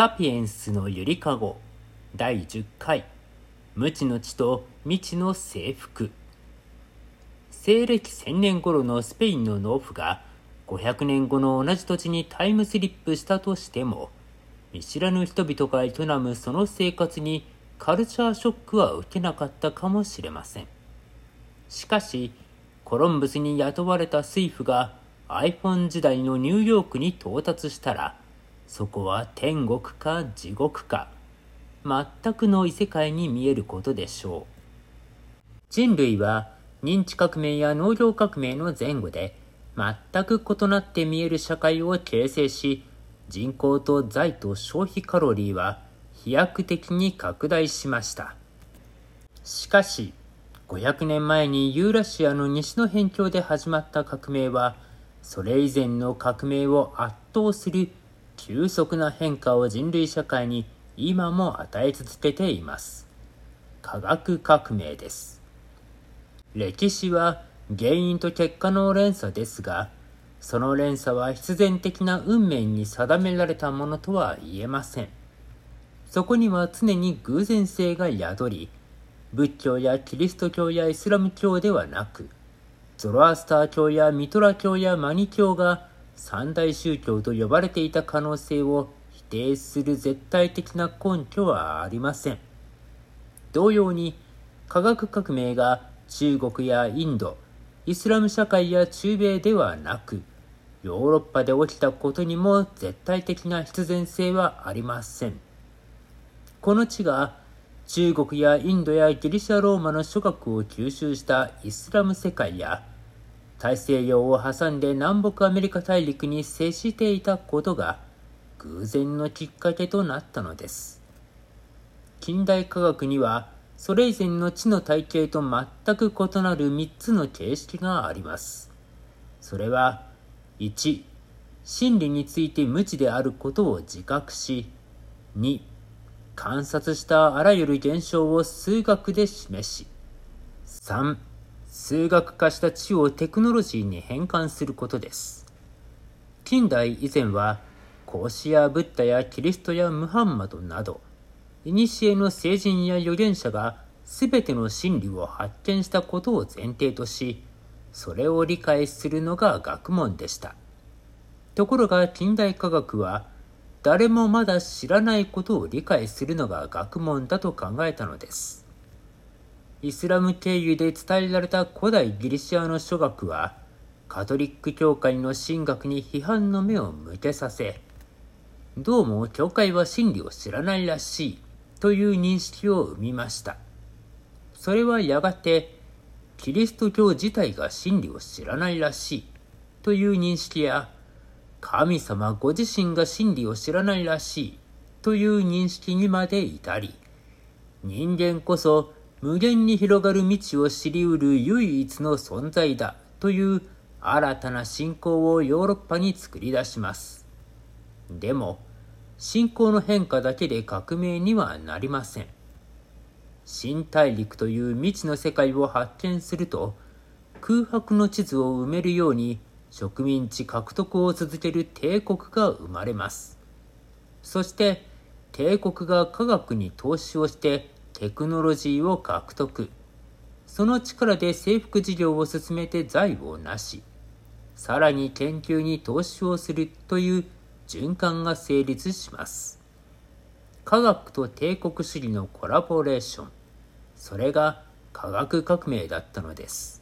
サピエンスのゆりかご。第10回。無知の知と未知の征服。西暦1000年頃のスペインの農夫が500年後の同じ土地にタイムスリップしたとしても見知らぬ人々が営むその生活にカルチャーショックは受けなかったかもしれません。しかしコロンブスに雇われた水夫が iPhone 時代のニューヨークに到達したらそこは天国か地獄か。全くの異世界に見えることでしょう。人類は認知革命や農業革命の前後で全く異なって見える社会を形成し人口と財と消費カロリーは飛躍的に拡大しました。しかし500年前にユーラシアの西の辺境で始まった革命はそれ以前の革命を圧倒する急速な変化を人類社会に今も与え続けています。科学革命です。歴史は原因と結果の連鎖ですが、その連鎖は必然的な運命に定められたものとは言えません。そこには常に偶然性が宿り、仏教やキリスト教やイスラム教ではなく、ゾロアスター教やミトラ教やマニ教が三大宗教と呼ばれていた可能性を否定する絶対的な根拠はありません。同様に、科学革命が中国やインド、イスラム社会や中米ではなく、ヨーロッパで起きたことにも絶対的な必然性はありません。この地が中国やインドやギリシャローマの諸学を吸収したイスラム世界や大西洋を挟んで南北アメリカ大陸に接していたことが偶然のきっかけとなったのです。近代科学にはそれ以前の地の体系と全く異なる3つの形式があります。それは1、真理について無知であることを自覚し、2、観察したあらゆる現象を数学で示し、3、数学化した知をテクノロジーに変換することです。近代以前は、孔子やブッダやキリストやムハンマドなど、古の聖人や預言者が全ての真理を発見したことを前提とし、それを理解するのが学問でした。ところが近代科学は、誰もまだ知らないことを理解するのが学問だと考えたのです。イスラム経由で伝えられた古代ギリシアの諸学は、カトリック教会の神学に批判の目を向けさせ、どうも教会は真理を知らないらしいという認識を生みました。それはやがて、キリスト教自体が真理を知らないらしいという認識や、神様ご自身が真理を知らないらしいという認識にまで至り、人間こそ無限に広がる未知を知りうる唯一の存在だという新たな信仰をヨーロッパに作り出します。でも、信仰の変化だけで革命にはなりません。新大陸という未知の世界を発見すると、空白の地図を埋めるように植民地獲得を続ける帝国が生まれます。そして帝国が科学に投資をしてテクノロジーを獲得。その力で征服事業を進めて財を成しさらに研究に投資をするという循環が成立します。科学と帝国主義のコラボレーション。それが科学革命だったのです。